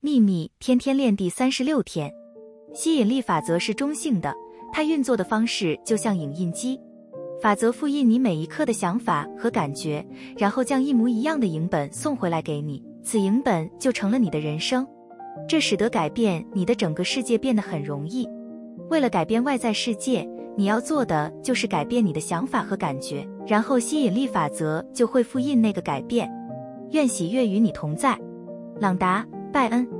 秘密天天练第三十六天，吸引力法则是中性的，它运作的方式就像影印机，法则复印你每一刻的想法和感觉，然后将一模一样的影本送回来给你，此影本就成了你的人生。这使得改变你的整个世界变得很容易。为了改变外在世界，你要做的就是改变你的想法和感觉，然后吸引力法则就会复印那个改变。愿喜悦与你同在，朗达·拜恩。